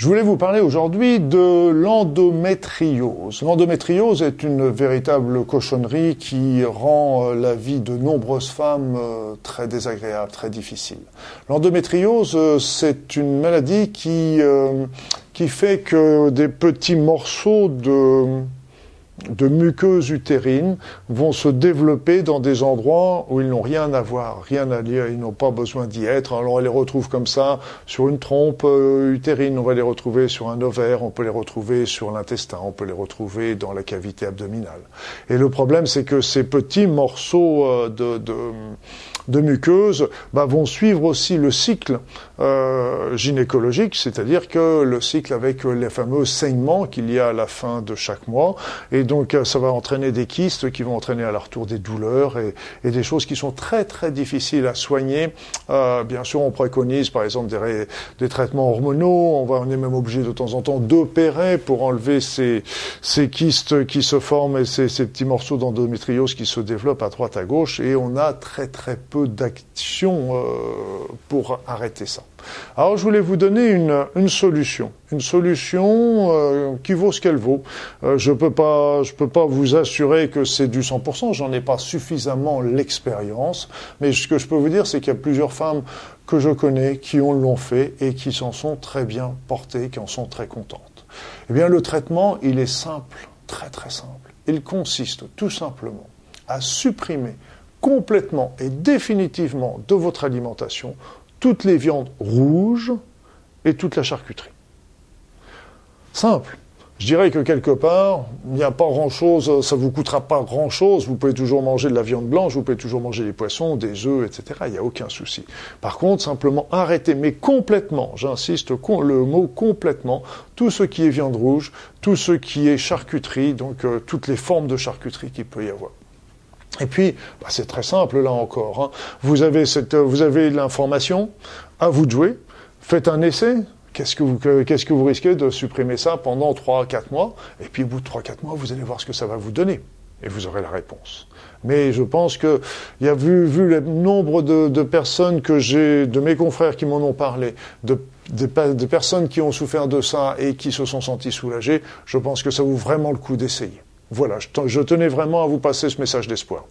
Je voulais vous parler aujourd'hui de l'endométriose. L'endométriose est une véritable cochonnerie qui rend euh, la vie de nombreuses femmes euh, très désagréable, très difficile. L'endométriose, euh, c'est une maladie qui, qui fait que des petits morceaux de de muqueuses utérines vont se développer dans des endroits où ils n'ont rien à voir, rien à lire, ils n'ont pas besoin d'y être. Alors on les retrouve comme ça sur une trompe euh, utérine, on va les retrouver sur un ovaire, on peut les retrouver sur l'intestin, on peut les retrouver dans la cavité abdominale. Et le problème, c'est que ces petits morceaux euh, de, de de muqueuses bah, vont suivre aussi le cycle euh, gynécologique, c'est-à-dire que le cycle avec les fameux saignements qu'il y a à la fin de chaque mois, et donc ça va entraîner des kystes qui vont entraîner à leur tour des douleurs et, des choses qui sont très très difficiles à soigner. Euh, bien sûr, on préconise par exemple des, des traitements hormonaux, on, va, on est même obligé de temps en temps d'opérer pour enlever ces, ces kystes qui se forment et ces, ces petits morceaux d'endométriose qui se développent à droite à gauche, et on a très très peu d'action euh, pour arrêter ça. Alors je voulais vous donner une, solution, une solution euh, qui vaut ce qu'elle vaut. Euh, je peux peux pas vous assurer que c'est du 100%. J'en ai pas suffisamment l'expérience, mais ce que je peux vous dire, c'est qu'il y a plusieurs femmes que je connais qui ont l'ont fait et qui s'en sont très bien portées, qui en sont très contentes. Eh bien, le traitement, il est simple, très très simple. Il consiste tout simplement à supprimer complètement et définitivement de votre alimentation toutes les viandes rouges et toute la charcuterie. Simple. Je dirais que quelque part, il n'y a pas grand-chose, ça vous coûtera pas grand-chose. Vous pouvez toujours manger de la viande blanche, vous pouvez toujours manger des poissons, des œufs, etc. Il n'y a aucun souci. Par contre, simplement arrêtez, mais complètement, j'insiste, le mot complètement, tout ce qui est viande rouge, tout ce qui est charcuterie, donc euh, toutes les formes de charcuterie qu'il peut y avoir. Et puis, bah, c'est très simple là encore. Hein. Vous avez cette, vous avez l'information, à vous de jouer. Faites un essai. Qu'est-ce que vous, qu'est-ce que vous risquez de supprimer ça pendant 3-4 mois? Et puis au bout de 3-4 mois, vous allez voir ce que ça va vous donner. Et vous aurez la réponse. Mais je pense que, il y a vu, vu le nombre de, de personnes que j'ai, de mes confrères qui m'en ont parlé, de, de, de personnes qui ont souffert de ça et qui se sont senties soulagées, je pense que ça vaut vraiment le coup d'essayer. Voilà, je tenais vraiment à vous passer ce message d'espoir.